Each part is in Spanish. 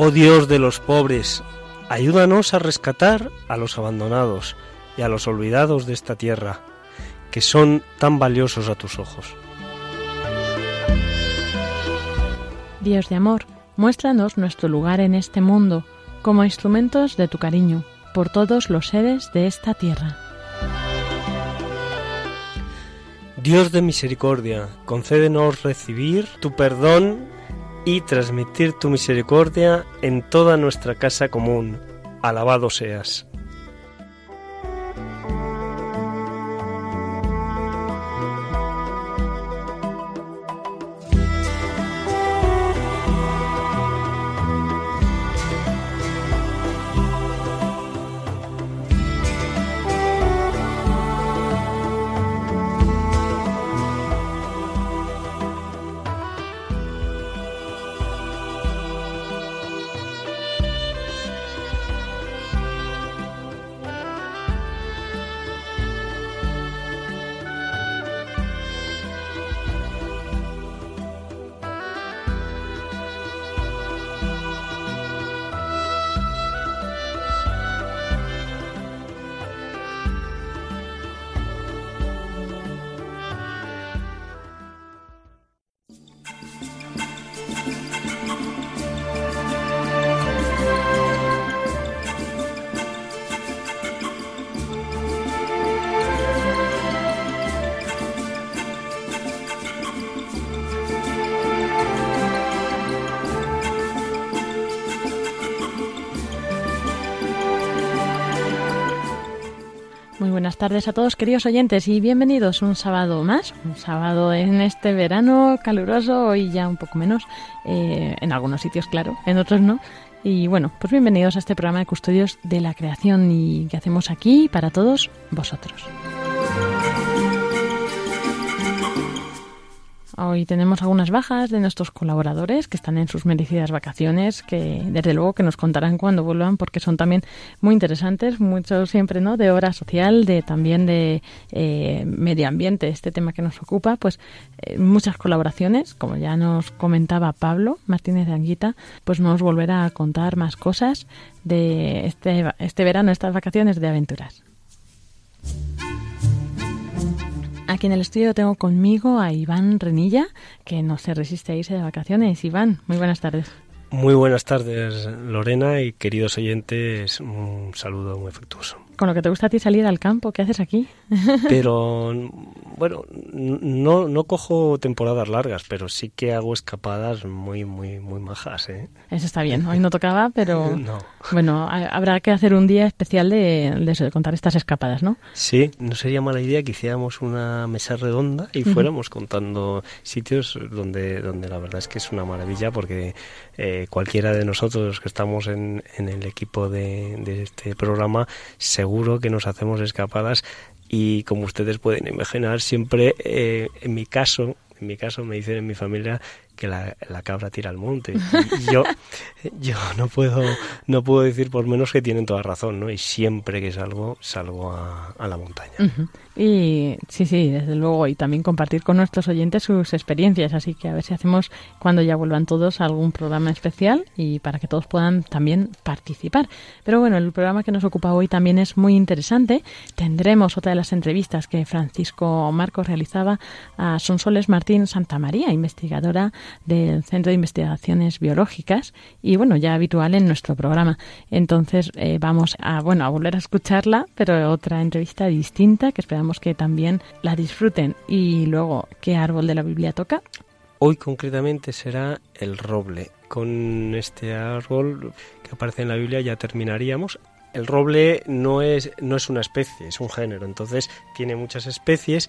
Oh Dios de los pobres, ayúdanos a rescatar a los abandonados y a los olvidados de esta tierra, que son tan valiosos a tus ojos. Dios de amor, muéstranos nuestro lugar en este mundo como instrumentos de tu cariño por todos los seres de esta tierra. Dios de misericordia, concédenos recibir tu perdón y transmitir tu misericordia en toda nuestra casa común. Alabado seas. Buenas tardes a todos queridos oyentes y bienvenidos un sábado más, un sábado en este verano caluroso, hoy ya un poco menos, eh, en algunos sitios claro, en otros no. Y bueno, pues bienvenidos a este programa de Custodios de la Creación y que hacemos aquí para todos vosotros. Hoy tenemos algunas bajas de nuestros colaboradores que están en sus merecidas vacaciones, que desde luego que nos contarán cuando vuelvan porque son también muy interesantes, mucho siempre, ¿no? De hora social, de también de eh, medio ambiente, este tema que nos ocupa, pues eh, muchas colaboraciones, como ya nos comentaba Pablo Martínez de Anguita, pues nos volverá a contar más cosas de este, este verano, estas vacaciones de aventuras. Aquí en el estudio tengo conmigo a Iván Renilla, que no se resiste a irse de vacaciones. Iván, muy buenas tardes. Muy buenas tardes, Lorena, y queridos oyentes, un saludo muy afectuoso. Con lo que te gusta a ti salir al campo, ¿qué haces aquí? Pero bueno, no, no cojo temporadas largas, pero sí que hago escapadas muy, muy, muy majas. ¿eh? Eso está bien. Hoy no tocaba, pero bueno, habrá que hacer un día especial de, contar estas escapadas, ¿no? Sí, no sería mala idea que hiciéramos una mesa redonda y fuéramos contando sitios donde, donde la verdad es que es una maravilla porque eh, cualquiera de nosotros que estamos en, en el equipo de, de este programa seguro que nos hacemos escapadas y como ustedes pueden imaginar, siempre eh, en mi caso, en mi caso me dicen en mi familia que la, cabra tira al monte. Y yo, yo no puedo, no puedo decir por menos que tienen toda razón, ¿no? Y siempre que salgo, salgo a, a la montaña. Y sí, sí, desde luego, y también compartir con nuestros oyentes sus experiencias, así que a ver si hacemos cuando ya vuelvan todos algún programa especial y para que todos puedan también participar. Pero bueno, el programa que nos ocupa hoy también es muy interesante. Tendremos otra de las entrevistas que Francisco Marcos realizaba a Sonsoles Martín Santamaría, investigadora del Centro de Investigaciones Biológicas y bueno, ya habitual en nuestro programa. Entonces eh, vamos a, bueno, a volver a escucharla, pero otra entrevista distinta que esperamos que también la disfruten. Y luego, ¿qué árbol de la Biblia toca? Hoy concretamente será el roble. Con este árbol que aparece en la Biblia ya terminaríamos. El roble no es, no es una especie, es un género, entonces tiene muchas especies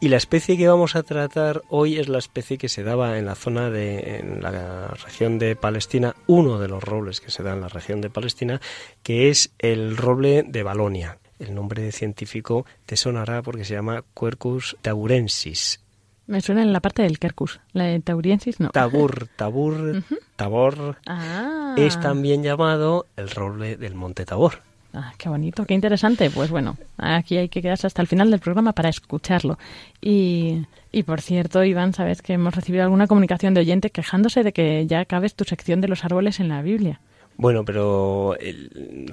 y la especie que vamos a tratar hoy es la especie que se daba en la zona de en la región de Palestina, uno de los robles que se da en la región de Palestina, que es el roble de Balonia el nombre científico te sonará porque se llama Quercus taurensis. Me suena en la parte del Quercus, la de tauriensis no. Tabur, tabur, tabor. Ah. Es también llamado el roble del monte Tabor. Ah, qué bonito, qué interesante. Pues bueno, aquí hay que quedarse hasta el final del programa para escucharlo. Y, y por cierto, Iván, sabes que hemos recibido alguna comunicación de oyente quejándose de que ya acabes tu sección de los árboles en la Biblia. Bueno, pero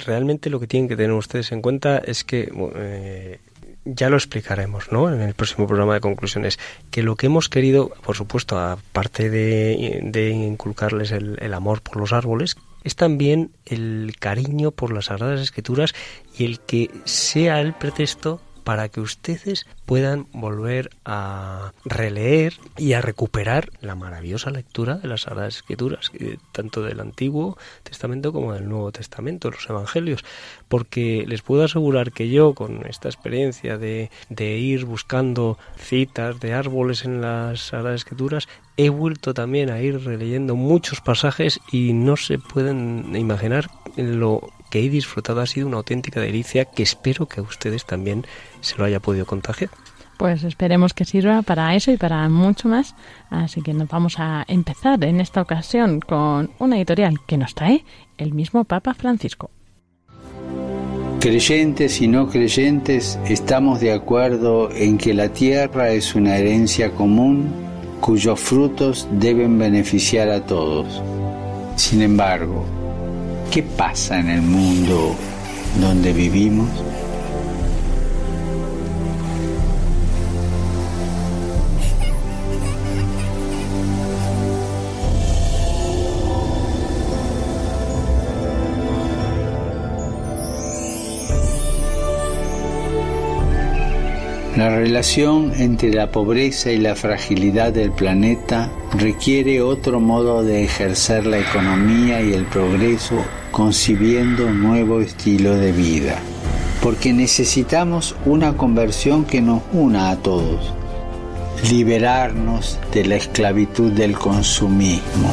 realmente lo que tienen que tener ustedes en cuenta es que eh, ya lo explicaremos, ¿no? En el próximo programa de conclusiones, que lo que hemos querido, por supuesto, aparte de, inculcarles el, amor por los árboles, es también el cariño por las Sagradas Escrituras y el que sea el pretexto para que ustedes puedan volver a releer y a recuperar la maravillosa lectura de las Sagradas Escrituras, tanto del Antiguo Testamento como del Nuevo Testamento, los Evangelios, porque les puedo asegurar que yo, con esta experiencia de, ir buscando citas de árboles en las Sagradas Escrituras, he vuelto también a ir releyendo muchos pasajes y no se pueden imaginar lo que he disfrutado ha sido una auténtica delicia que espero que a ustedes también se lo haya podido contagiar. Pues esperemos que sirva para eso y para mucho más. Así que nos vamos a empezar en esta ocasión con una editorial que nos trae el mismo Papa Francisco. Creyentes y no creyentes estamos de acuerdo en que la tierra es una herencia común cuyos frutos deben beneficiar a todos. Sin embargo, ¿Qué pasa en el mundo donde vivimos? La relación entre la pobreza y la fragilidad del planeta requiere otro modo de ejercer la economía y el progreso concibiendo un nuevo estilo de vida. Porque necesitamos una conversión que nos una a todos. Liberarnos de la esclavitud del consumismo.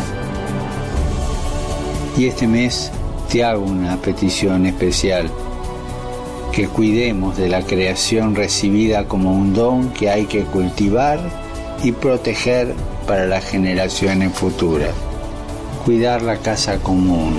Y este mes te hago una petición especial que cuidemos de la creación recibida como un don que hay que cultivar y proteger para las generaciones futuras. Cuidar la casa común.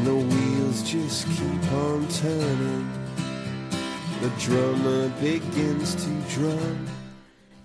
And the wheels just keep on turning. The drummer begins to drum.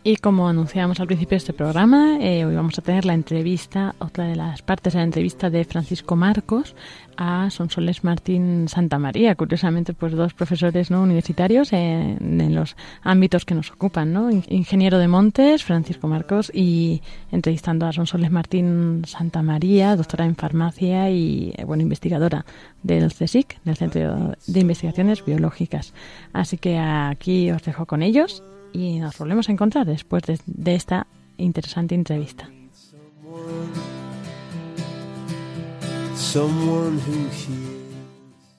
Y como anunciamos al principio de este programa, eh, hoy vamos a tener la entrevista, otra de las partes de la entrevista de Francisco Marcos a Sonsoles Martín Santa María. Curiosamente, pues dos profesores no universitarios en, los ámbitos que nos ocupan, ¿no? Ingeniero de Montes, Francisco Marcos, y entrevistando a Sonsoles Martín Santa María, doctora en farmacia y, eh, bueno, investigadora del CSIC, del Centro de Investigaciones Biológicas. Así que aquí os dejo con ellos y nos volvemos a encontrar después de, de esta interesante entrevista.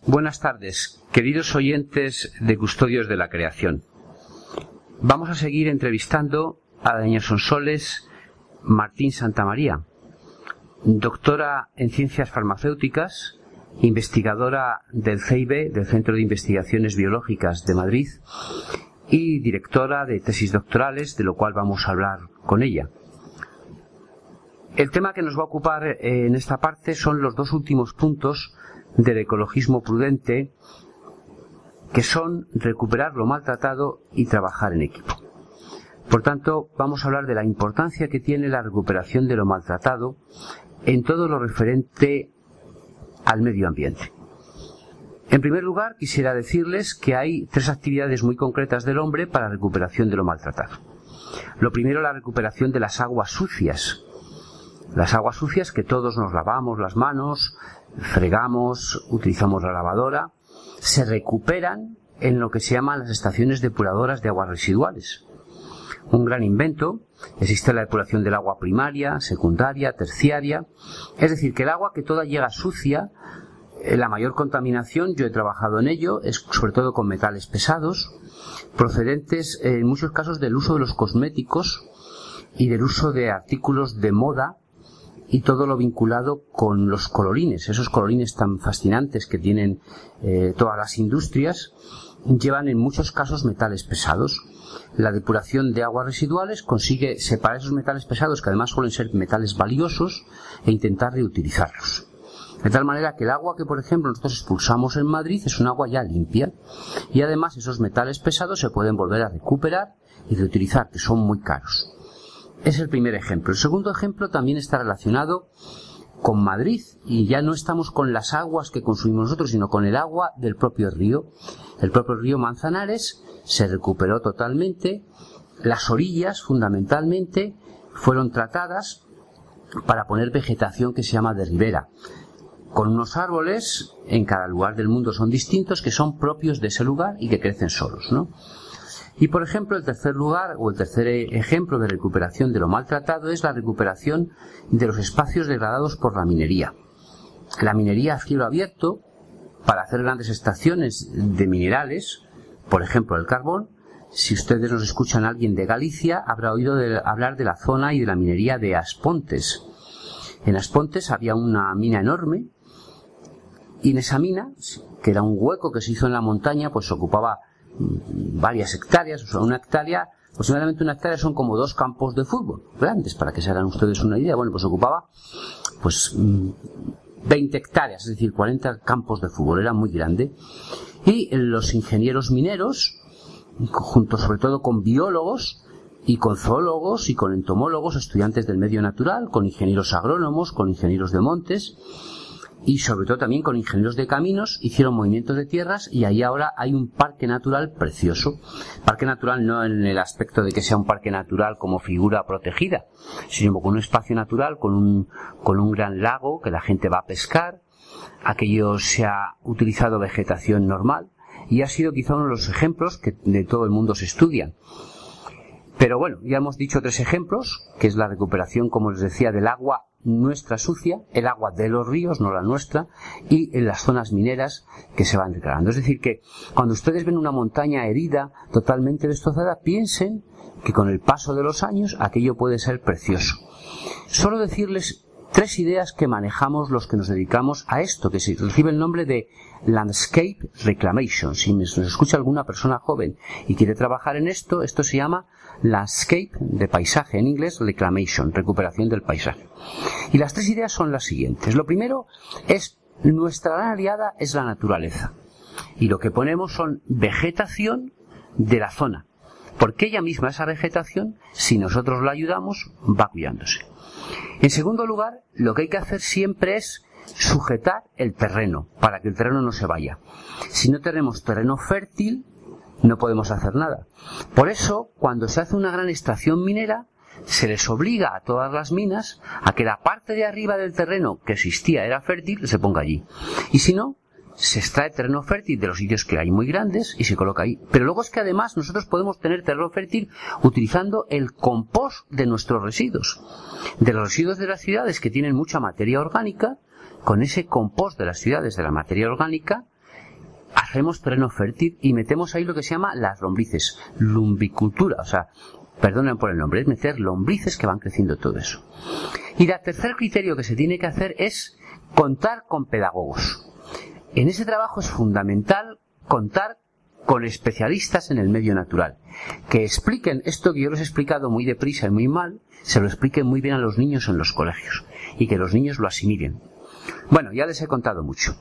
Buenas tardes, queridos oyentes de Custodios de la Creación. Vamos a seguir entrevistando a doña Sonsoles Martín Santamaría, doctora en ciencias farmacéuticas, investigadora del CIB, del Centro de Investigaciones Biológicas de Madrid, y directora de tesis doctorales, de lo cual vamos a hablar con ella. El tema que nos va a ocupar eh, en esta parte son los dos últimos puntos del ecologismo prudente, que son recuperar lo maltratado y trabajar en equipo. Por tanto, vamos a hablar de la importancia que tiene la recuperación de lo maltratado en todo lo referente al medio ambiente. En primer lugar, quisiera decirles que hay tres actividades muy concretas del hombre para la recuperación de lo maltratado. Lo primero, la recuperación de las aguas sucias. Las aguas sucias que todos nos lavamos las manos, fregamos, utilizamos la lavadora, se recuperan en lo que se llaman las estaciones depuradoras de aguas residuales. Un gran invento. Existe la depuración del agua primaria, secundaria, terciaria. Es decir, que el agua que toda llega sucia la mayor contaminación, yo he trabajado en ello, es sobre todo con metales pesados, procedentes eh, en muchos casos del uso de los cosméticos y del uso de artículos de moda y todo lo vinculado con los colorines, esos colorines tan fascinantes que tienen eh, todas las industrias, llevan en muchos casos metales pesados. La depuración de aguas residuales consigue separar esos metales pesados, que además suelen ser metales valiosos, e intentar reutilizarlos. De tal manera que el agua que, por ejemplo, nosotros expulsamos en Madrid es un agua ya limpia y además esos metales pesados se pueden volver a recuperar y reutilizar, que son muy caros. Es el primer ejemplo. El segundo ejemplo también está relacionado con Madrid y ya no estamos con las aguas que consumimos nosotros, sino con el agua del propio río. El propio río Manzanares se recuperó totalmente. Las orillas, fundamentalmente, fueron tratadas para poner vegetación que se llama de ribera con unos árboles en cada lugar del mundo son distintos que son propios de ese lugar y que crecen solos, ¿no? Y por ejemplo, el tercer lugar o el tercer ejemplo de recuperación de lo maltratado es la recuperación de los espacios degradados por la minería. La minería a cielo abierto, para hacer grandes estaciones de minerales, por ejemplo el carbón, si ustedes nos escuchan alguien de Galicia, habrá oído hablar de la zona y de la minería de Aspontes. En Aspontes había una mina enorme y en esa mina, que era un hueco que se hizo en la montaña, pues ocupaba mm, varias hectáreas, o sea, una hectárea, aproximadamente una hectárea son como dos campos de fútbol, grandes, para que se hagan ustedes una idea. Bueno, pues ocupaba pues 20 mm, hectáreas, es decir, 40 campos de fútbol, era muy grande. Y los ingenieros mineros, junto sobre todo con biólogos, y con zoólogos y con entomólogos, estudiantes del medio natural, con ingenieros agrónomos, con ingenieros de montes, y sobre todo también con ingenieros de caminos hicieron movimientos de tierras y ahí ahora hay un parque natural precioso. Parque natural no en el aspecto de que sea un parque natural como figura protegida, sino con un espacio natural, con un, con un gran lago que la gente va a pescar. Aquello se ha utilizado vegetación normal y ha sido quizá uno de los ejemplos que de todo el mundo se estudian. Pero bueno, ya hemos dicho tres ejemplos, que es la recuperación, como les decía, del agua nuestra sucia, el agua de los ríos, no la nuestra, y en las zonas mineras que se van declarando. Es decir, que cuando ustedes ven una montaña herida, totalmente destrozada, piensen que con el paso de los años aquello puede ser precioso. Solo decirles tres ideas que manejamos los que nos dedicamos a esto, que recibe el nombre de Landscape Reclamation. Si nos escucha alguna persona joven y quiere trabajar en esto, esto se llama Landscape de paisaje, en inglés Reclamation, recuperación del paisaje. Y las tres ideas son las siguientes. Lo primero es, nuestra gran aliada es la naturaleza. Y lo que ponemos son vegetación de la zona. Porque ella misma, esa vegetación, si nosotros la ayudamos, va cuidándose. En segundo lugar, lo que hay que hacer siempre es sujetar el terreno para que el terreno no se vaya. Si no tenemos terreno fértil, no podemos hacer nada. Por eso, cuando se hace una gran extracción minera, se les obliga a todas las minas a que la parte de arriba del terreno que existía era fértil se ponga allí. Y si no, se extrae terreno fértil de los sitios que hay muy grandes y se coloca ahí. Pero luego es que además nosotros podemos tener terreno fértil utilizando el compost de nuestros residuos. De los residuos de las ciudades que tienen mucha materia orgánica, con ese compost de las ciudades de la materia orgánica, hacemos terreno fértil y metemos ahí lo que se llama las lombrices, lumbicultura, o sea, perdonen por el nombre, es meter lombrices que van creciendo todo eso. Y el tercer criterio que se tiene que hacer es contar con pedagogos. En ese trabajo es fundamental contar con especialistas en el medio natural, que expliquen esto que yo les he explicado muy deprisa y muy mal, se lo expliquen muy bien a los niños en los colegios y que los niños lo asimilen. Bueno, ya les he contado mucho.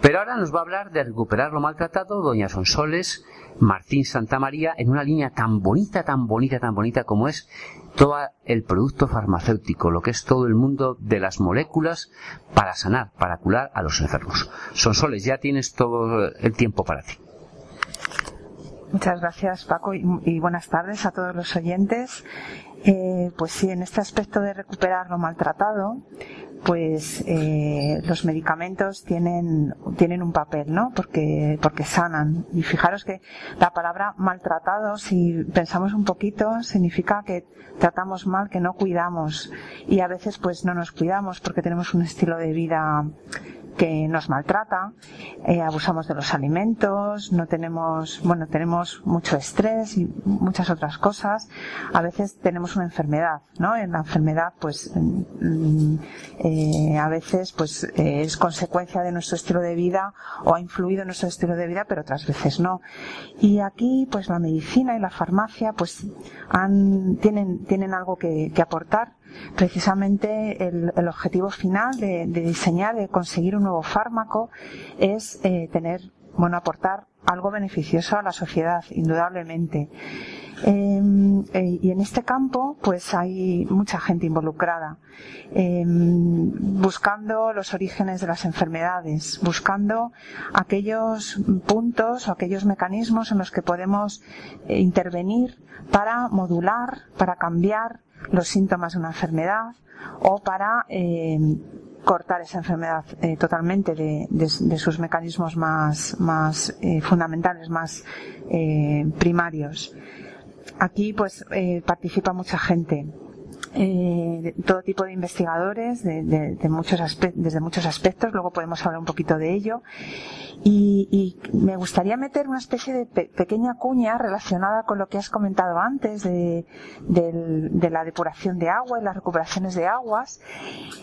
Pero ahora nos va a hablar de recuperar lo maltratado doña Sonsoles Martín Santa María en una línea tan bonita, tan bonita, tan bonita como es todo el producto farmacéutico, lo que es todo el mundo de las moléculas para sanar, para curar a los enfermos. Sonsoles, ya tienes todo el tiempo para ti. Muchas gracias Paco y, buenas tardes a todos los oyentes. Eh, pues sí, en este aspecto de recuperar lo maltratado, pues eh, los medicamentos tienen, tienen un papel, ¿no? Porque, porque sanan. Y fijaros que la palabra maltratado, si pensamos un poquito, significa que tratamos mal, que no cuidamos. Y a veces pues no nos cuidamos porque tenemos un estilo de vida que nos maltrata, eh, abusamos de los alimentos, no tenemos, bueno, tenemos mucho estrés y muchas otras cosas. A veces tenemos una enfermedad, ¿no? En la enfermedad, pues, mm, eh, a veces, pues, eh, es consecuencia de nuestro estilo de vida o ha influido en nuestro estilo de vida, pero otras veces no. Y aquí, pues, la medicina y la farmacia, pues, tienen, tienen algo que, aportar precisamente el, objetivo final de, de, diseñar, de conseguir un nuevo fármaco, es eh, tener, bueno, aportar algo beneficioso a la sociedad, indudablemente. Eh, eh, y en este campo, pues hay mucha gente involucrada, eh, buscando los orígenes de las enfermedades, buscando aquellos puntos o aquellos mecanismos en los que podemos eh, intervenir para modular, para cambiar los síntomas de una enfermedad o para eh, cortar esa enfermedad eh, totalmente de, de, sus mecanismos más, más eh, fundamentales, más eh, primarios. Aquí pues participa mucha gente. Eh, todo tipo de investigadores de, de, de muchos desde muchos aspectos, luego podemos hablar un poquito de ello. Y, y me gustaría meter una especie de pe pequeña cuña relacionada con lo que has comentado antes de, de, la depuración de agua y las recuperaciones de aguas,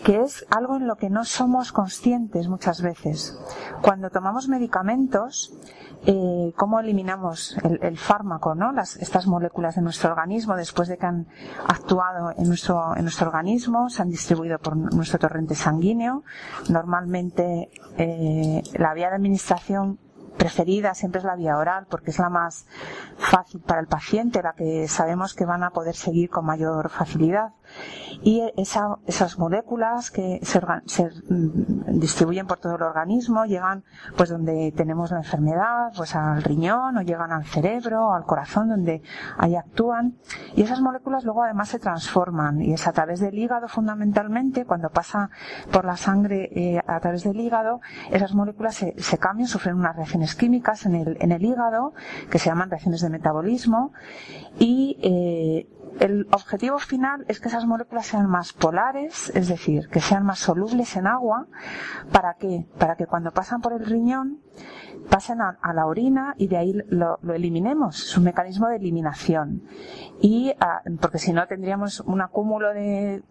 que es algo en lo que no somos conscientes muchas veces. Cuando tomamos medicamentos, eh, cómo eliminamos el, el fármaco, ¿no? Las, estas moléculas de nuestro organismo después de que han actuado en nuestro, en nuestro organismo, se han distribuido por nuestro torrente sanguíneo. Normalmente eh, la vía de administración preferida siempre es la vía oral porque es la más fácil para el paciente, la que sabemos que van a poder seguir con mayor facilidad. Y esa, esas moléculas que se, se, mm, distribuyen por todo el organismo llegan pues donde tenemos la enfermedad, pues al riñón o llegan al cerebro o al corazón donde ahí actúan. Y esas moléculas luego además se transforman y es a través del hígado fundamentalmente, cuando pasa por la sangre eh, a través del hígado, esas moléculas se, se cambian, sufren una reacción químicas en el, en el hígado que se llaman reacciones de metabolismo y eh, el objetivo final es que esas moléculas sean más polares, es decir, que sean más solubles en agua. ¿Para qué? Para que cuando pasan por el riñón pasen a, la orina y de ahí lo, eliminemos. Es un mecanismo de eliminación. Y ah, porque si no tendríamos un acúmulo de,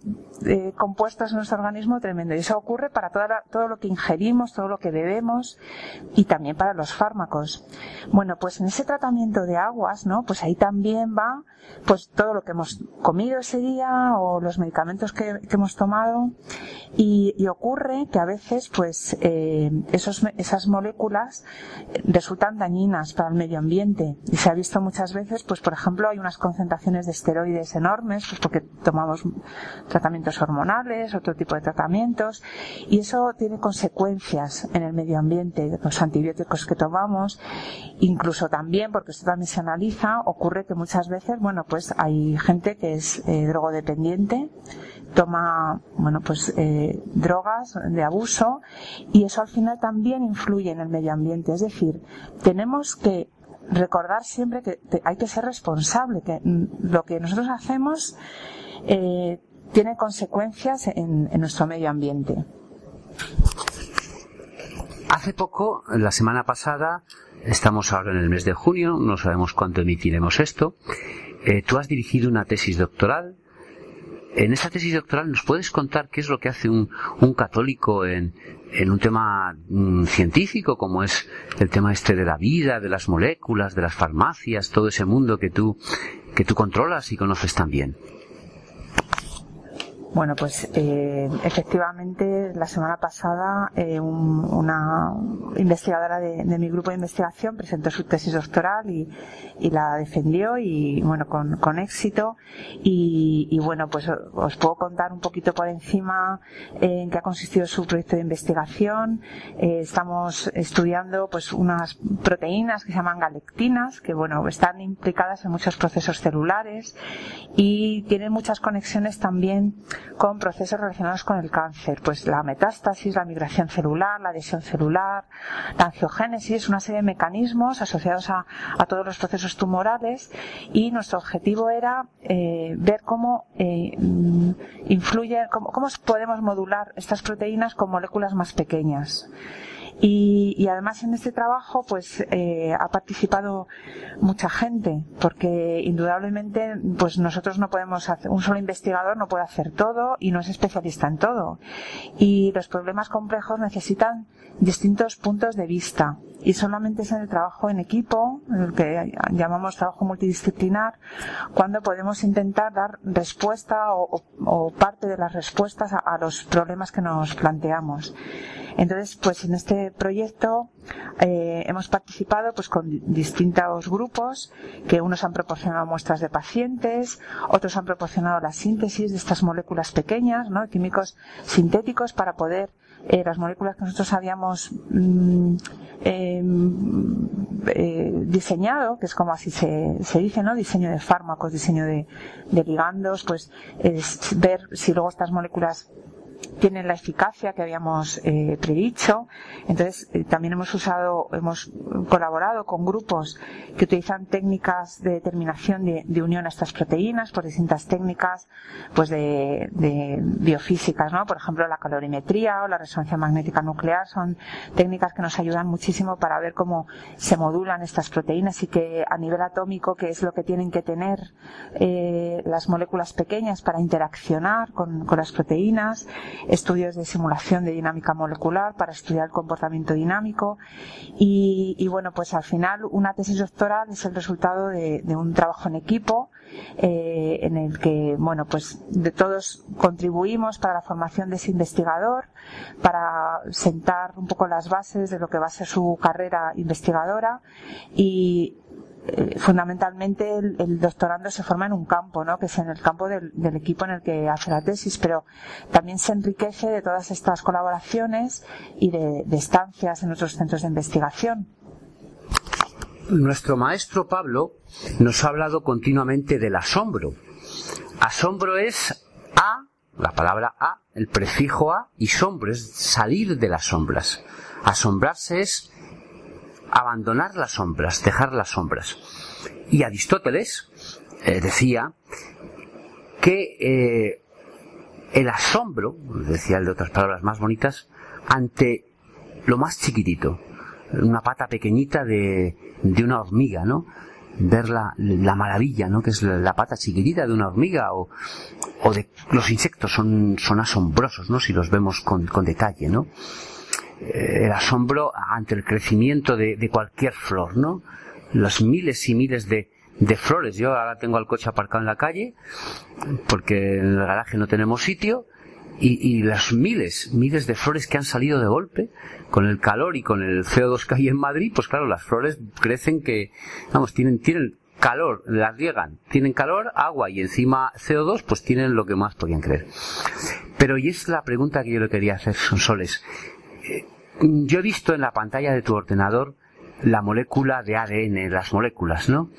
compuestos en nuestro organismo tremendo. Y eso ocurre para todo lo que ingerimos, todo lo que bebemos y también para los fármacos. Bueno, pues en ese tratamiento de aguas, ¿no? Pues ahí también va pues todo lo que hemos comido ese día o los medicamentos que, hemos tomado y, ocurre que a veces pues eh, esos, esas moléculas resultan dañinas para el medio ambiente. Y se ha visto muchas veces pues por ejemplo hay unas concentraciones de esteroides enormes pues porque tomamos tratamientos hormonales otro tipo de tratamientos y eso tiene consecuencias en el medio ambiente los antibióticos que tomamos incluso también porque esto también se analiza ocurre que muchas veces bueno pues hay gente que es eh, drogodependiente toma bueno pues eh, drogas de abuso y eso al final también influye en el medio ambiente. Es decir tenemos que recordar siempre que hay que ser responsable que lo que nosotros hacemos eh, tiene consecuencias en, nuestro medio ambiente. Hace poco la semana pasada estamos ahora en el mes de junio no sabemos cuándo emitiremos esto eh, tú has dirigido una tesis doctoral en esta tesis doctoral, ¿nos puedes contar qué es lo que hace un, católico en, un tema mm, científico como es el tema este de la vida, de las moléculas, de las farmacias, todo ese mundo que tú, que tú controlas y conoces también? Bueno, pues eh, efectivamente la semana pasada eh, una investigadora de, mi grupo de investigación presentó su tesis doctoral y, la defendió y bueno con, éxito y, bueno pues os puedo contar un poquito por encima en qué ha consistido su proyecto de investigación. Eh, estamos estudiando pues unas proteínas que se llaman galectinas que bueno están implicadas en muchos procesos celulares y tienen muchas conexiones también con procesos relacionados con el cáncer, pues la metástasis, la migración celular, la adhesión celular, la angiogénesis, una serie de mecanismos asociados a, todos los procesos tumorales y nuestro objetivo era eh, ver cómo eh, influye, cómo podemos modular estas proteínas con moléculas más pequeñas. Y, además en este trabajo pues eh, ha participado mucha gente porque indudablemente pues nosotros no podemos hacer un solo investigador no puede hacer todo y no es especialista en todo y los problemas complejos necesitan distintos puntos de vista y solamente es en el trabajo en equipo, el que llamamos trabajo multidisciplinar, cuando podemos intentar dar respuesta o, parte de las respuestas a, los problemas que nos planteamos. Entonces, pues en este proyecto eh, hemos participado pues con distintos grupos que unos han proporcionado muestras de pacientes, otros han proporcionado la síntesis de estas moléculas pequeñas, ¿no? químicos sintéticos para poder eh, las moléculas que nosotros habíamos mm, em, eh, diseñado, que es como así se, se, dice, ¿no? Diseño de fármacos, diseño de, de ligandos, pues es ver si luego estas moléculas tienen la eficacia que habíamos eh, predicho. Entonces, eh, también hemos usado, hemos colaborado con grupos que utilizan técnicas de determinación de, unión a estas proteínas por distintas técnicas, pues de, biofísicas, ¿no? Por ejemplo, la calorimetría o la resonancia magnética nuclear son técnicas que nos ayudan muchísimo para ver cómo se modulan estas proteínas y que a nivel atómico, que es lo que tienen que tener eh, las moléculas pequeñas para interaccionar con, con las proteínas estudios de simulación de dinámica molecular para estudiar el comportamiento dinámico. Y, bueno, pues al final una tesis doctoral es el resultado de, un trabajo en equipo eh, en el que, bueno, pues de todos contribuimos para la formación de ese investigador, para sentar un poco las bases de lo que va a ser su carrera investigadora. Y fundamentalmente el, doctorando se forma en un campo, ¿no? que es en el campo del, equipo en el que hace la tesis, pero también se enriquece de todas estas colaboraciones y de, estancias en otros centros de investigación. Nuestro maestro Pablo nos ha hablado continuamente del asombro. Asombro es a, la palabra a, el prefijo a, y sombro es salir de las sombras. Asombrarse es abandonar las sombras, dejar las sombras. Y Aristóteles eh, decía que eh, el asombro, decía el de otras palabras más bonitas, ante lo más chiquitito, una pata pequeñita de, de una hormiga, ¿no? ver la, la, maravilla, ¿no? Que es la, la, pata chiquitita de una hormiga o, o de los insectos son, son asombrosos, ¿no? Si los vemos con, con detalle, ¿no? Eh, el asombro ante el crecimiento de, de, cualquier flor, ¿no? Las miles y miles de, flores. Yo ahora tengo el coche aparcado en la calle porque en el garaje no tenemos sitio y, las miles, miles de flores que han salido de golpe, con el calor y con el CO2 que hay en Madrid, pues claro, las flores crecen que, vamos, tienen, tienen calor, las riegan, tienen calor, agua y encima CO2, pues tienen lo que más podían creer. Pero y es la pregunta que yo le quería hacer, Sonsoles. Yo he visto en la pantalla de tu ordenador la molécula de ADN, las moléculas, ¿no?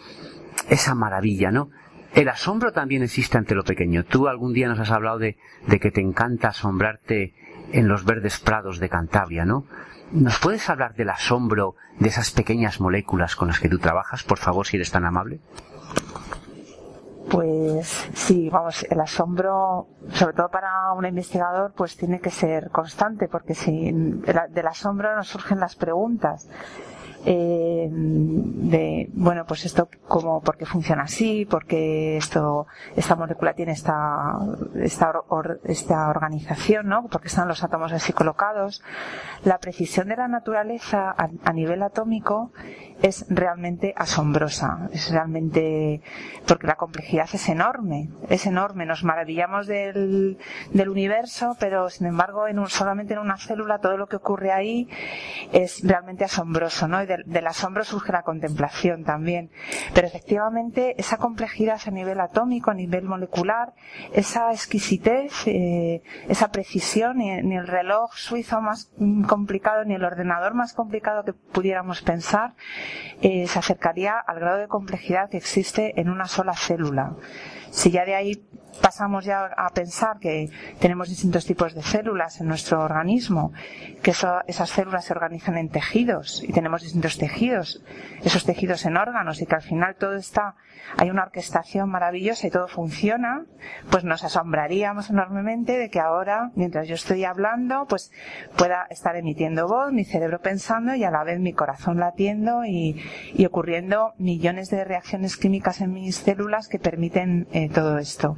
Esa maravilla, ¿no? El asombro también existe ante lo pequeño. Tú algún día nos has hablado de, de, que te encanta asombrarte en los verdes prados de Cantabria, ¿no? ¿Nos puedes hablar del asombro de esas pequeñas moléculas con las que tú trabajas, por favor, si eres tan amable? Pues sí, vamos, el asombro, sobre todo para un investigador, pues tiene que ser constante, porque si del asombro nos surgen las preguntas eh, de bueno pues esto como por qué funciona así porque esto esta molécula tiene esta esta, esta organización no porque están los átomos así colocados. La precisión de la naturaleza a, a nivel atómico es realmente asombrosa es realmente porque la complejidad es enorme es enorme. Nos maravillamos del, del universo pero sin embargo en un, solamente en una célula todo lo que ocurre ahí es realmente asombroso no del, asombro surge la contemplación también. Pero efectivamente esa complejidad a nivel atómico, a nivel molecular, esa exquisitez, eh, esa precisión, ni, ni, el reloj suizo más complicado, ni el ordenador más complicado que pudiéramos pensar, eh, se acercaría al grado de complejidad que existe en una sola célula. Si ya de ahí pasamos ya a pensar que tenemos distintos tipos de células en nuestro organismo, que eso, esas células se organizan en tejidos y tenemos distintos tejidos, esos tejidos en órganos y que al final todo está, hay una orquestación maravillosa y todo funciona, pues nos asombraríamos enormemente de que ahora, mientras yo estoy hablando, pues pueda estar emitiendo voz, mi cerebro pensando y a la vez mi corazón latiendo y, y ocurriendo millones de reacciones químicas en mis células que permiten eh, todo esto.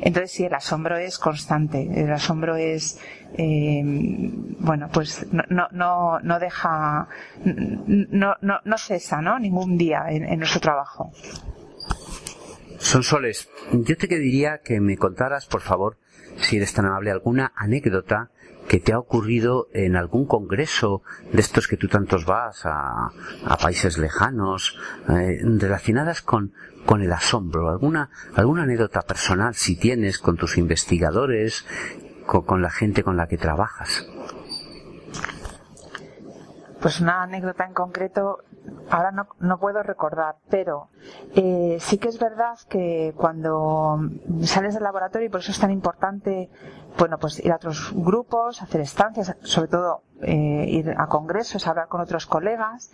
Entonces sí, el asombro es constante, el asombro es, eh, bueno, pues no, no, no deja, no, no, no cesa, ¿no? Ningún día en, nuestro trabajo. Sonsoles, yo te diría que me contaras, por favor, si eres tan amable, alguna anécdota que te ha ocurrido en algún congreso de estos que tú tantos vas a, a países lejanos, eh, relacionadas con, con el asombro, alguna, alguna anécdota personal si tienes con tus investigadores, con, con la gente con la que trabajas. Pues una anécdota en concreto ahora no, no puedo recordar, pero eh, sí que es verdad que cuando sales del laboratorio, y por eso es tan importante, bueno, pues ir a otros grupos, hacer estancias, sobre todo eh, ir a congresos, hablar con otros colegas,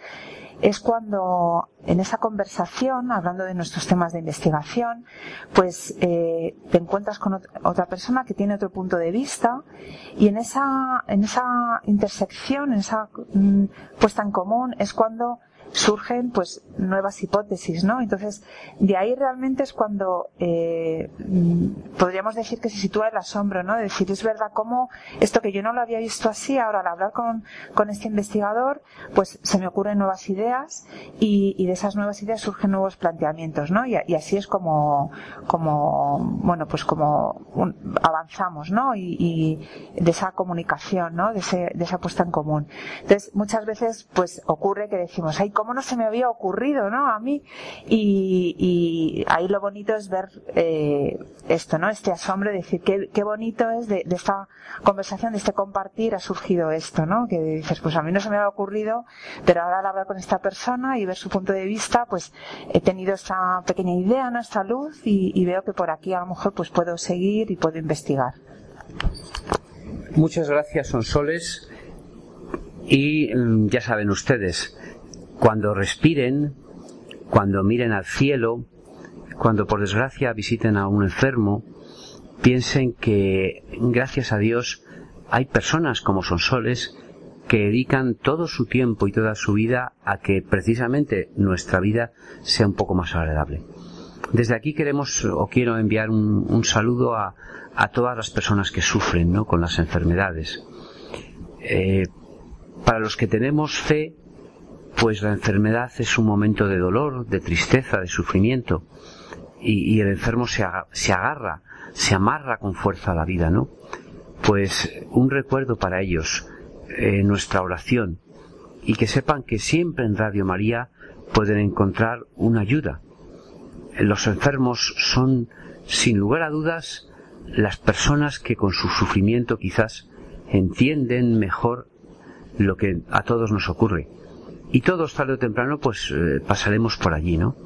es cuando en esa conversación, hablando de nuestros temas de investigación, pues eh, te encuentras con otra persona que tiene otro punto de vista y en esa, en esa intersección, en esa mm, puesta en común, es cuando surgen pues nuevas hipótesis, ¿no? Entonces, de ahí realmente es cuando eh, podríamos decir que se sitúa el asombro, ¿no? De decir, es verdad cómo esto que yo no lo había visto así, ahora al hablar con, con este investigador, pues se me ocurren nuevas ideas y, y de esas nuevas ideas surgen nuevos planteamientos, ¿no? Y, así es como, como, bueno, pues como un, avanzamos, ¿no? Y, de esa comunicación, ¿no? De, ese, de esa puesta en común. Entonces, muchas veces, pues ocurre que decimos, ay, cómo no se me había ocurrido, ¿no? A mí. Y, ahí lo bonito es ver eh, esto, ¿no? Este asombro, decir, qué, bonito es de, esta conversación, de este compartir, ha surgido esto, ¿no? Que dices, pues a mí no se me había ocurrido, pero ahora al hablar con esta persona y ver su punto de vista, pues he tenido esta pequeña idea, ¿no? Esta luz y, veo que por aquí a lo mejor pues puedo seguir y puedo investigar. Muchas gracias, Sonsoles. Y ya saben ustedes, cuando respiren, cuando miren al cielo, cuando por desgracia visiten a un enfermo, piensen que gracias a Dios hay personas como son soles que dedican todo su tiempo y toda su vida a que precisamente nuestra vida sea un poco más agradable. Desde aquí queremos o quiero enviar un, saludo a, todas las personas que sufren ¿no? con las enfermedades. Eh, para los que tenemos fe, pues la enfermedad es un momento de dolor, de tristeza, de sufrimiento, y, el enfermo se, agarra, se amarra con fuerza a la vida, ¿no? Pues un recuerdo para ellos, eh, nuestra oración, y que sepan que siempre en Radio María pueden encontrar una ayuda. Los enfermos son, sin lugar a dudas, las personas que con su sufrimiento quizás entienden mejor lo que a todos nos ocurre. Y todos tarde o temprano pues eh, pasaremos por allí, ¿no?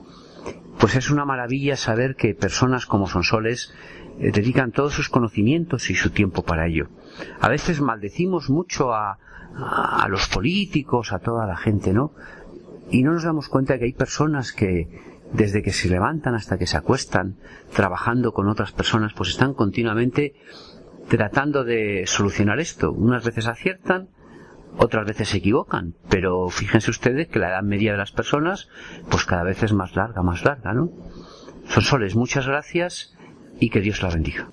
Pues es una maravilla saber que personas como Sonsoles eh, dedican todos sus conocimientos y su tiempo para ello. A veces maldecimos mucho a, a, los políticos, a toda la gente, ¿no? Y no nos damos cuenta que hay personas que desde que se levantan hasta que se acuestan, trabajando con otras personas, pues están continuamente tratando de solucionar esto. Unas veces aciertan, otras veces se equivocan, pero fíjense ustedes que la edad media de las personas, pues cada vez es más larga, más larga, ¿no? Son soles, muchas gracias y que Dios la bendiga.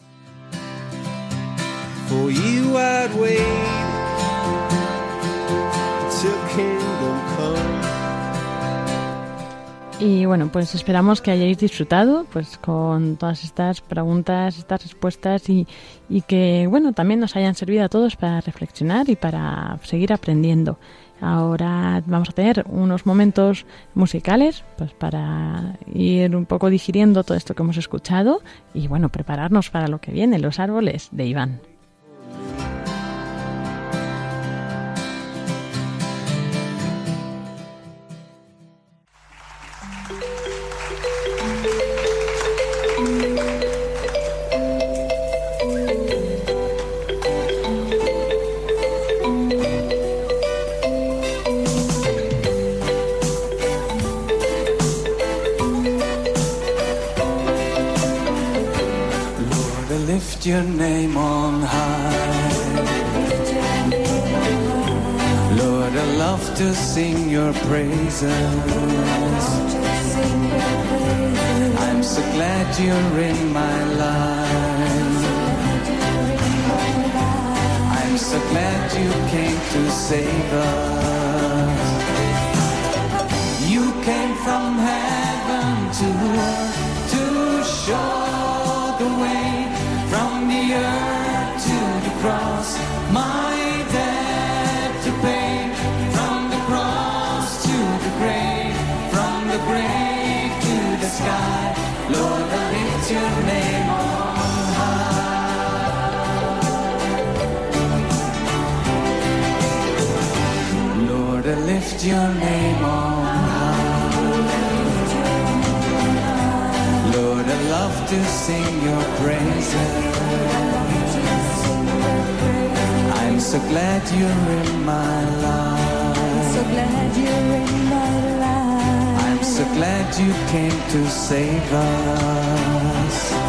Y bueno, pues esperamos que hayáis disfrutado pues con todas estas preguntas, estas respuestas y, y que bueno, también nos hayan servido a todos para reflexionar y para seguir aprendiendo. Ahora vamos a tener unos momentos musicales pues para ir un poco digiriendo todo esto que hemos escuchado y bueno, prepararnos para lo que viene, los árboles de Iván. Glad you're in my life. I'm so glad you're in my life. I'm so glad you came to save us.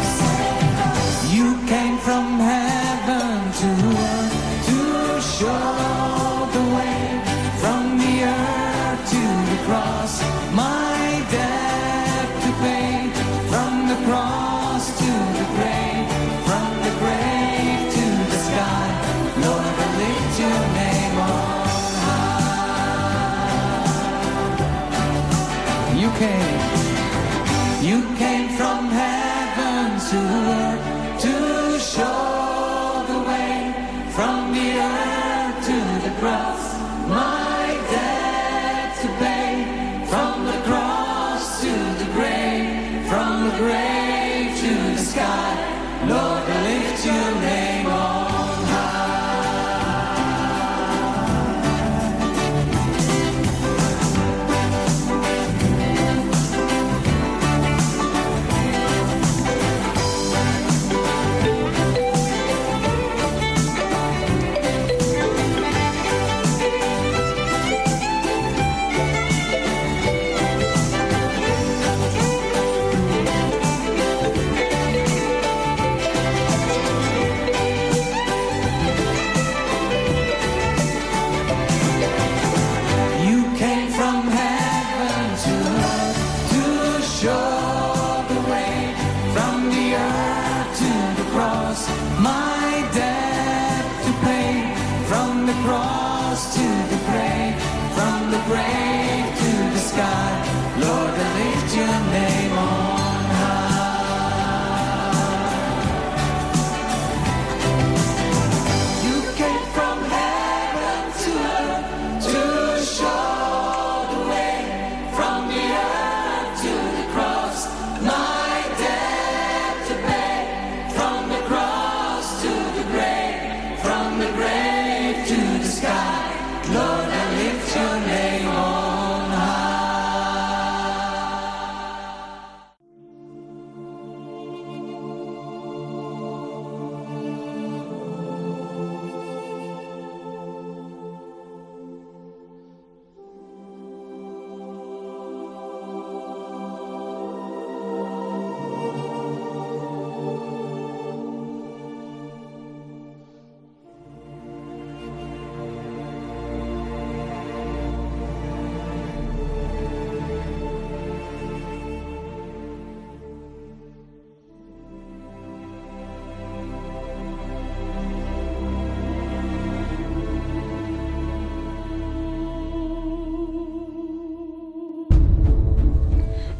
Cross to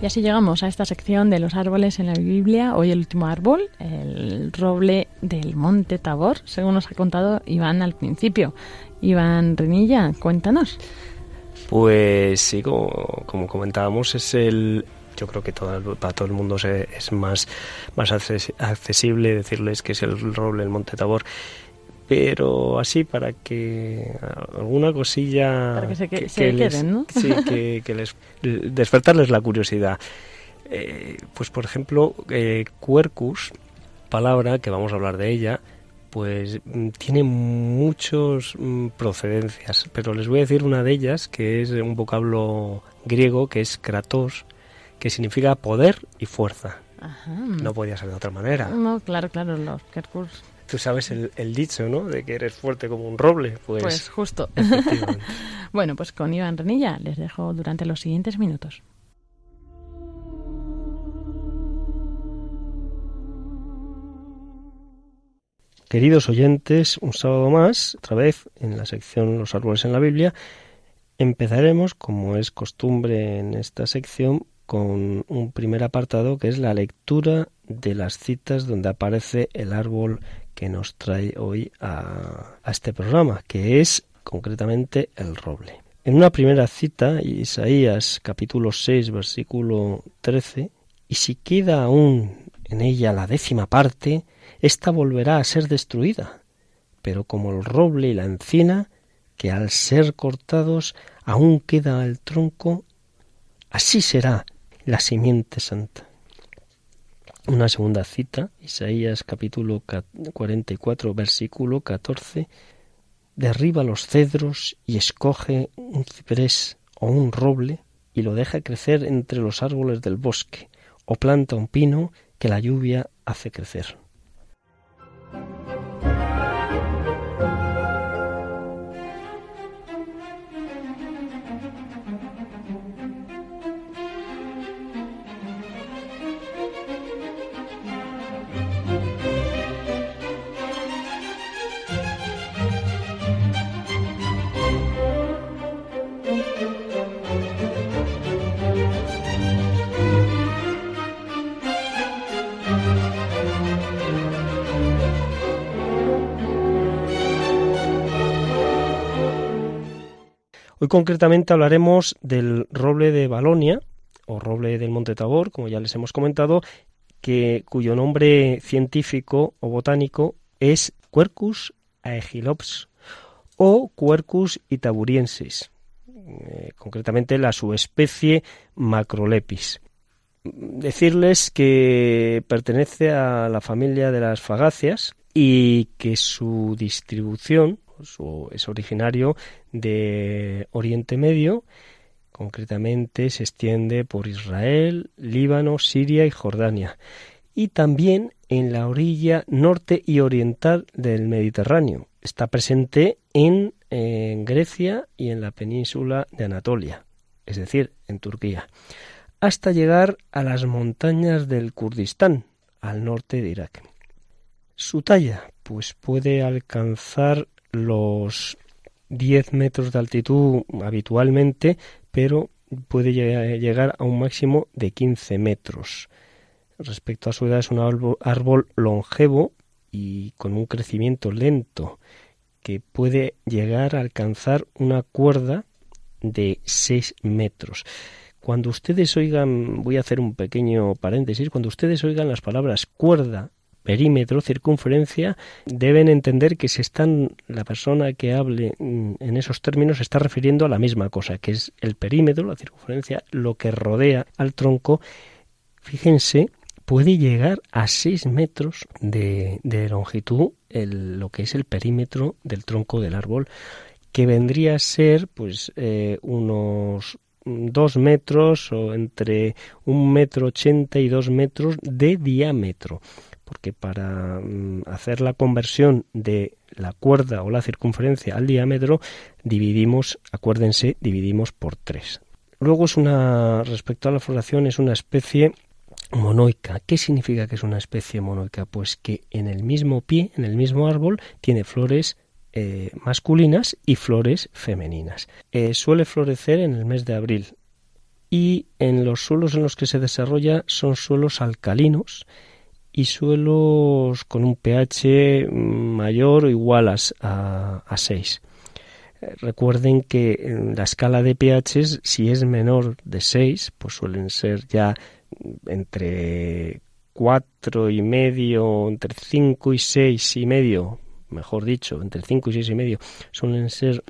Y así llegamos a esta sección de los árboles en la Biblia. Hoy el último árbol, el roble del monte Tabor, según nos ha contado Iván al principio. Iván Renilla, cuéntanos. Pues sí, como, comentábamos, es el. Yo creo que todo, para todo el mundo es más, más acces- accesible decirles que es el roble del Monte Tabor. Pero así, para que alguna cosilla. Para que se que- se les- queden, ¿no? Sí, que, que les. despertarles la curiosidad. Eh, pues, por ejemplo, eh, Quercus, palabra que vamos a hablar de ella, pues mm, tiene muchos mm, procedencias, pero les voy a decir una de ellas que es un vocablo griego que es kratos, que significa poder y fuerza. Ajá. No podía ser de otra manera. No, claro, claro, los Kerkus. Tú sabes el, el dicho, ¿no? De que eres fuerte como un roble. Pues, Pues justo. bueno, pues con Iván Renilla les dejo durante los siguientes minutos. Queridos oyentes, un sábado más, otra vez en la sección Los árboles en la Biblia, empezaremos, como es costumbre en esta sección, con un primer apartado que es la lectura de las citas donde aparece el árbol que nos trae hoy a, este programa, que es concretamente el roble. En una primera cita, Isaías capítulo 6, versículo 13, y si queda aún en ella la décima parte, ésta volverá a ser destruida. Pero como el roble y la encina, que al ser cortados aún queda el tronco, así será la simiente santa. Una segunda cita, Isaías capítulo 44, versículo 14, derriba los cedros y escoge un ciprés o un roble y lo deja crecer entre los árboles del bosque, o planta un pino que la lluvia hace crecer. Hoy concretamente hablaremos del roble de Balonia, o roble del Monte Tabor, como ya les hemos comentado, que, cuyo nombre científico o botánico es Quercus aegilops o Quercus itaburiensis, eh, concretamente la subespecie Macrolepis. Decirles que pertenece a la familia de las fagáceas y que su distribución es originario de Oriente Medio, concretamente se extiende por Israel, Líbano, Siria y Jordania, y también en la orilla norte y oriental del Mediterráneo. Está presente en, en Grecia y en la península de Anatolia, es decir, en Turquía, hasta llegar a las montañas del Kurdistán, al norte de Irak. Su talla, pues puede alcanzar los 10 metros de altitud habitualmente, pero puede llegar a un máximo de 15 metros. Respecto a su edad es un árbol longevo y con un crecimiento lento que puede llegar a alcanzar una cuerda de 6 metros. Cuando ustedes oigan, voy a hacer un pequeño paréntesis, cuando ustedes oigan las palabras cuerda, perímetro, circunferencia, deben entender que se están, la persona que hable mm, en esos términos se está refiriendo a la misma cosa, que es el perímetro, la circunferencia, lo que rodea al tronco. Fíjense puede llegar a 6 metros de, longitud lo que es el perímetro del tronco del árbol, que vendría a ser pues eh, unos 2 metros o entre un metro ochenta y dos metros de diámetro porque para mm, hacer la conversión de la cuerda o la circunferencia al diámetro dividimos, acuérdense, dividimos por 3. Luego es una, respecto a la floración, es una especie monoica. ¿Qué significa que es una especie monoica? Pues que en el mismo pie, en el mismo árbol, tiene flores eh, masculinas y flores femeninas. Eh, suele florecer en el mes de abril y en los suelos en los que se desarrolla son suelos alcalinos y suelos con un pH mayor o igual a, a 6. Eh, recuerden que la escala de pH, si es menor de 6, pues suelen ser ya entre cuatro y medio, entre cinco y seis y medio, mejor dicho, entre cinco y seis y medio, suelen ser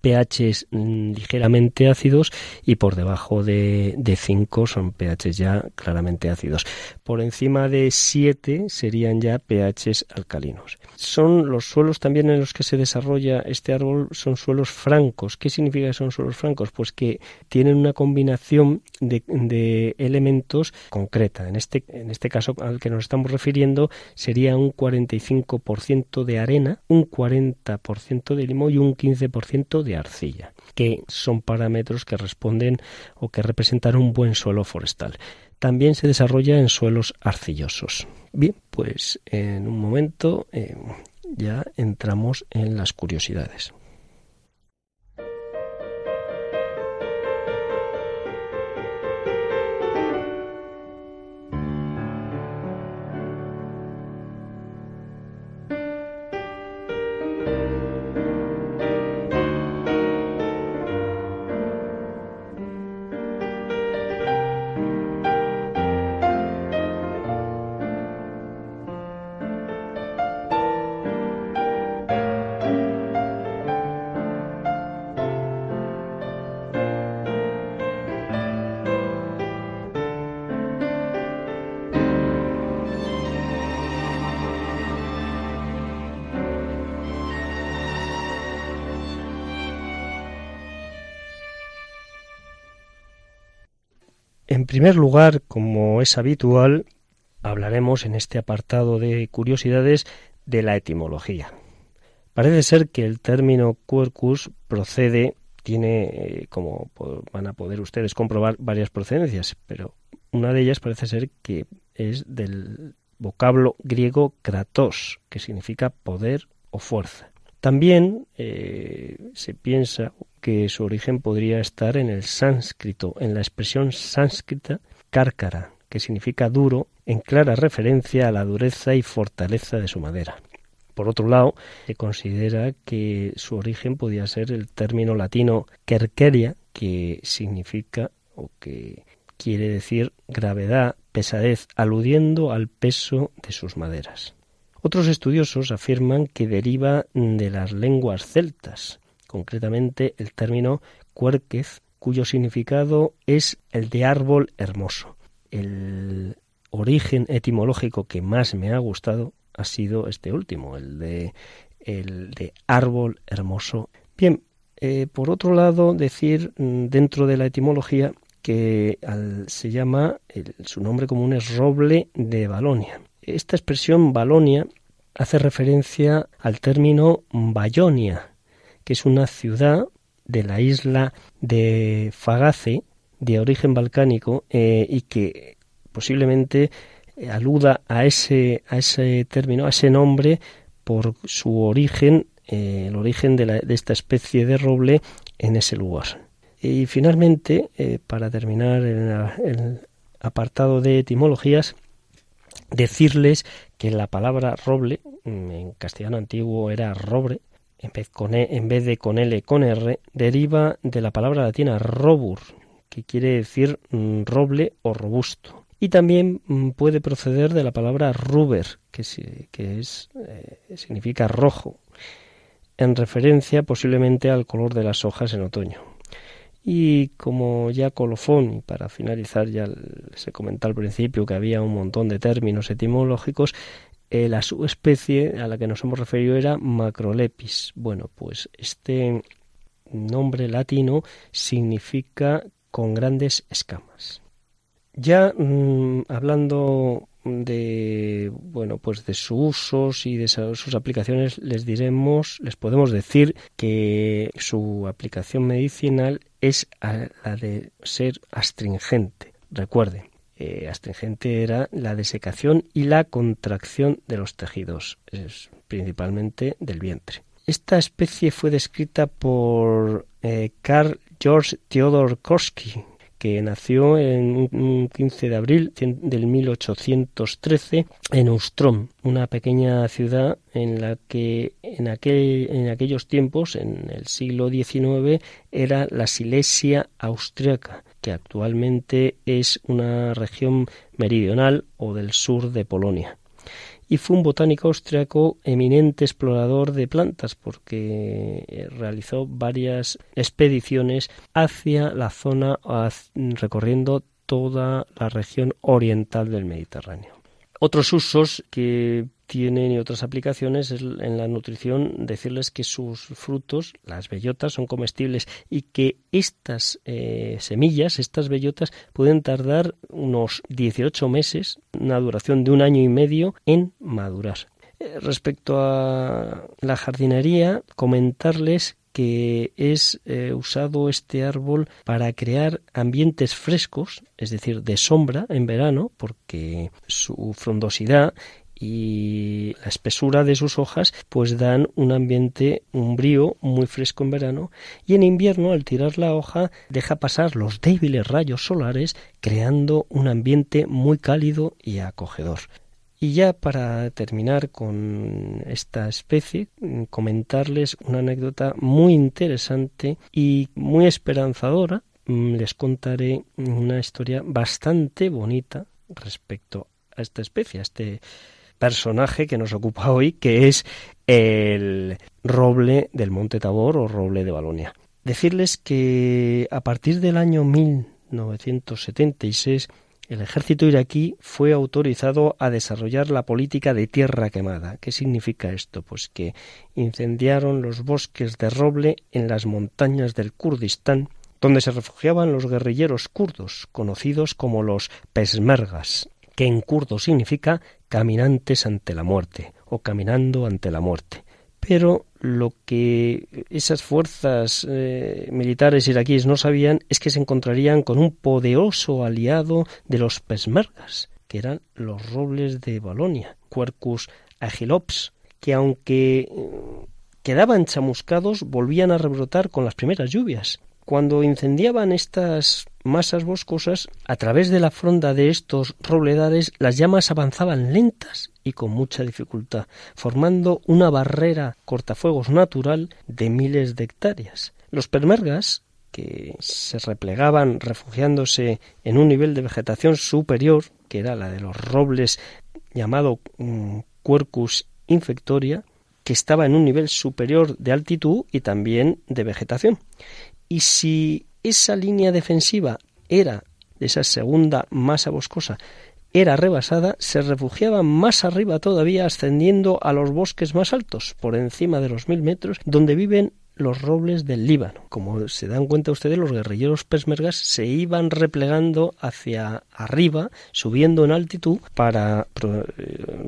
pHs mm, ligeramente ácidos y por debajo de, de 5 son pHs ya claramente ácidos. Por encima de 7 serían ya pHs alcalinos. Son los suelos también en los que se desarrolla este árbol, son suelos francos. ¿Qué significa que son suelos francos? Pues que tienen una combinación de, de elementos concreta. En este, en este caso al que nos estamos refiriendo sería un 45% de arena, un 40% de limón y un 15% de arcilla, que son parámetros que responden o que representan un buen suelo forestal. También se desarrolla en suelos arcillosos. Bien, pues en un momento eh, ya entramos en las curiosidades. En primer lugar, como es habitual, hablaremos en este apartado de curiosidades de la etimología. Parece ser que el término quercus procede, tiene, eh, como van a poder ustedes comprobar, varias procedencias, pero una de ellas parece ser que es del vocablo griego kratos, que significa poder o fuerza. También eh, se piensa que su origen podría estar en el sánscrito, en la expresión sánscrita cárcara, que significa duro, en clara referencia a la dureza y fortaleza de su madera. Por otro lado, se considera que su origen podía ser el término latino querqueria, que significa o que quiere decir gravedad, pesadez, aludiendo al peso de sus maderas. Otros estudiosos afirman que deriva de las lenguas celtas, concretamente el término cuerquez, cuyo significado es el de árbol hermoso. El origen etimológico que más me ha gustado ha sido este último, el de, el de árbol hermoso. Bien, eh, por otro lado, decir mm, dentro de la etimología que se llama, su nombre común es roble de Balonia. Esta expresión Balonia hace referencia al término Bayonia, que es una ciudad de la isla de Fagace, de origen balcánico, eh, y que posiblemente aluda a ese, a ese término, a ese nombre, por su origen eh, el origen de, esta especie de roble en ese lugar. Y finalmente, eh, para terminar el apartado de etimologías, decirles que la palabra roble, mm, en castellano antiguo era robre, en vez, con e, en vez de con L con R, deriva de la palabra latina robur, que quiere decir mm, roble o robusto. Y también mm, puede proceder de la palabra ruber, que, es, eh, significa rojo, en referencia posiblemente al color de las hojas en otoño. Y como ya colofón, y para finalizar ya se comentó al principio que había un montón de términos etimológicos, eh, la subespecie a la que nos hemos referido era Macrolepis. Bueno, pues este nombre latino significa con grandes escamas. Ya mm, hablando de bueno pues de sus usos y de sus aplicaciones les diremos les podemos decir que su aplicación medicinal es la de ser astringente. Recuerden eh, astringente era la desecación y la contracción de los tejidos es principalmente del vientre. Esta especie fue descrita por eh, Carl George Theodor Korsky que nació en un 15 de abril del 1813 en Ustrom, una pequeña ciudad en la que en, aquel, en aquellos tiempos, en el siglo XIX, era la Silesia austriaca, que actualmente es una región meridional o del sur de Polonia y fue un botánico austriaco eminente explorador de plantas porque eh, realizó varias expediciones hacia la zona recorriendo toda la región oriental del Mediterráneo. Otros usos que tienen y otras aplicaciones en la nutrición decirles que sus frutos, las bellotas, son comestibles y que estas eh, semillas, estas bellotas, pueden tardar unos 18 meses, una duración de un año y medio, en madurar. Eh, respecto a la jardinería, comentarles que es eh, usado este árbol para crear ambientes frescos, es decir, de sombra en verano, porque su frondosidad y la espesura de sus hojas pues dan un ambiente, un brío muy fresco en verano y en invierno al tirar la hoja deja pasar los débiles rayos solares creando un ambiente muy cálido y acogedor. Y ya para terminar con esta especie, comentarles una anécdota muy interesante y muy esperanzadora. Mm, les contaré una historia bastante bonita respecto a esta especie, a este personaje que nos ocupa hoy, que es el roble del Monte Tabor o roble de Balonia. Decirles que a partir del año 1976 el ejército iraquí fue autorizado a desarrollar la política de tierra quemada. ¿Qué significa esto? Pues que incendiaron los bosques de roble en las montañas del Kurdistán, donde se refugiaban los guerrilleros kurdos, conocidos como los pesmergas, que en kurdo significa caminantes ante la muerte o caminando ante la muerte. Pero lo que esas fuerzas eh, militares iraquíes no sabían es que se encontrarían con un poderoso aliado de los pesmergas, que eran los robles de Balonia, Quercus agilops, que aunque eh, quedaban chamuscados, volvían a rebrotar con las primeras lluvias. Cuando incendiaban estas masas boscosas, a través de la fronda de estos robledales las llamas avanzaban lentas y con mucha dificultad, formando una barrera cortafuegos natural de miles de hectáreas. Los permergas, que se replegaban refugiándose en un nivel de vegetación superior, que era la de los robles llamado mm, Quercus infectoria, que estaba en un nivel superior de altitud y también de vegetación. Y si esa línea defensiva era esa segunda masa boscosa era rebasada, se refugiaban más arriba todavía, ascendiendo a los bosques más altos, por encima de los mil metros, donde viven los robles del Líbano. Como se dan cuenta ustedes, los guerrilleros pesmergas se iban replegando hacia arriba, subiendo en altitud para eh,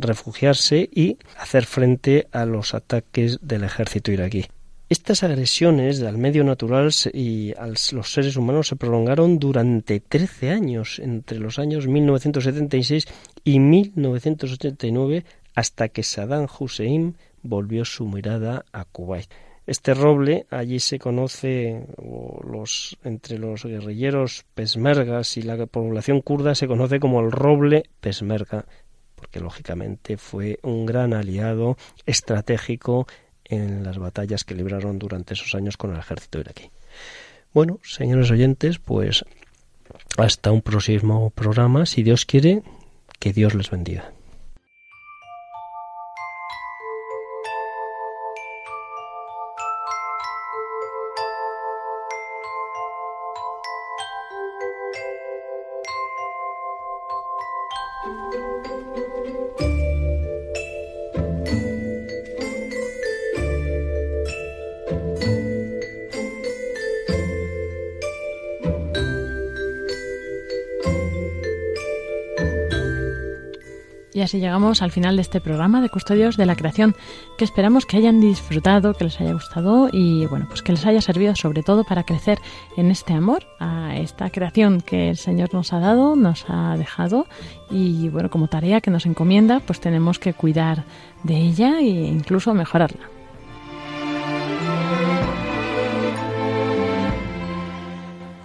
refugiarse y hacer frente a los ataques del ejército iraquí. Estas agresiones al medio natural y a los seres humanos se prolongaron durante 13 años, entre los años 1976 y 1989, hasta que Saddam Hussein volvió su mirada a Kuwait. Este roble allí se conoce los entre los guerrilleros pesmergas y la población kurda se conoce como el roble pesmerga, porque lógicamente fue un gran aliado estratégico en las batallas que libraron durante esos años con el ejército iraquí. Bueno, señores oyentes, pues hasta un próximo programa, si Dios quiere, que Dios les bendiga. Así llegamos al final de este programa de Custodios de la Creación, que esperamos que hayan disfrutado, que les haya gustado y bueno, pues que les haya servido sobre todo para crecer en este amor a esta creación que el Señor nos ha dado, nos ha dejado y bueno, como tarea que nos encomienda, pues tenemos que cuidar de ella e incluso mejorarla.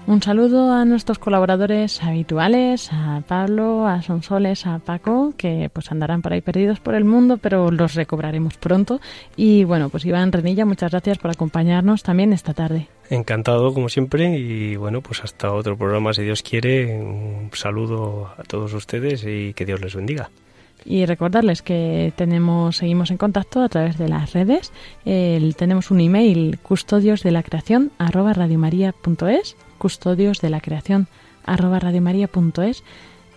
Un saludo a nuestros colaboradores habituales, a Pablo, a Sonsoles, a Paco, que pues andarán por ahí perdidos por el mundo, pero los recobraremos pronto. Y bueno, pues Iván Renilla, muchas gracias por acompañarnos también esta tarde. Encantado, como siempre, y bueno, pues hasta otro programa, si Dios quiere. Un saludo a todos ustedes y que Dios les bendiga. Y recordarles que tenemos, seguimos en contacto a través de las redes. tenemos un email, custodios de la creación, arroba radiomaria.es custodios de la creación arroba radiomaria.es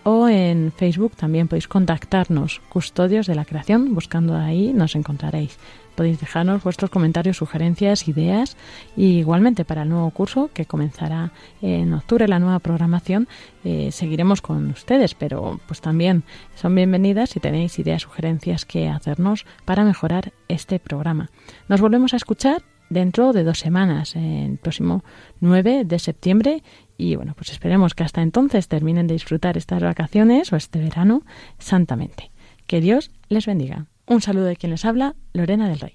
o en Facebook también podéis contactarnos, Custodios de la Creación, buscando ahí nos encontraréis. Podéis dejarnos vuestros comentarios, sugerencias, ideas y igualmente para el nuevo curso que comenzará en octubre, la nueva programación, eh, seguiremos con ustedes, pero pues también son bienvenidas si tenéis ideas, sugerencias que hacernos para mejorar este programa. Nos volvemos a escuchar dentro de dos semanas, el próximo 9 de septiembre. Y bueno, pues esperemos que hasta entonces terminen de disfrutar estas vacaciones o este verano santamente. Que Dios les bendiga. Un saludo de quien les habla, Lorena del Rey.